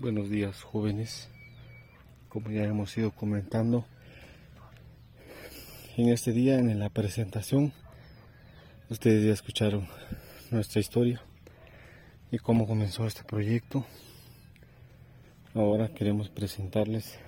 Buenos días jóvenes. Como ya hemos ido comentando, en este día en la presentación, ustedes ya escucharon nuestra historia y cómo comenzó este proyecto. Ahora queremos presentarles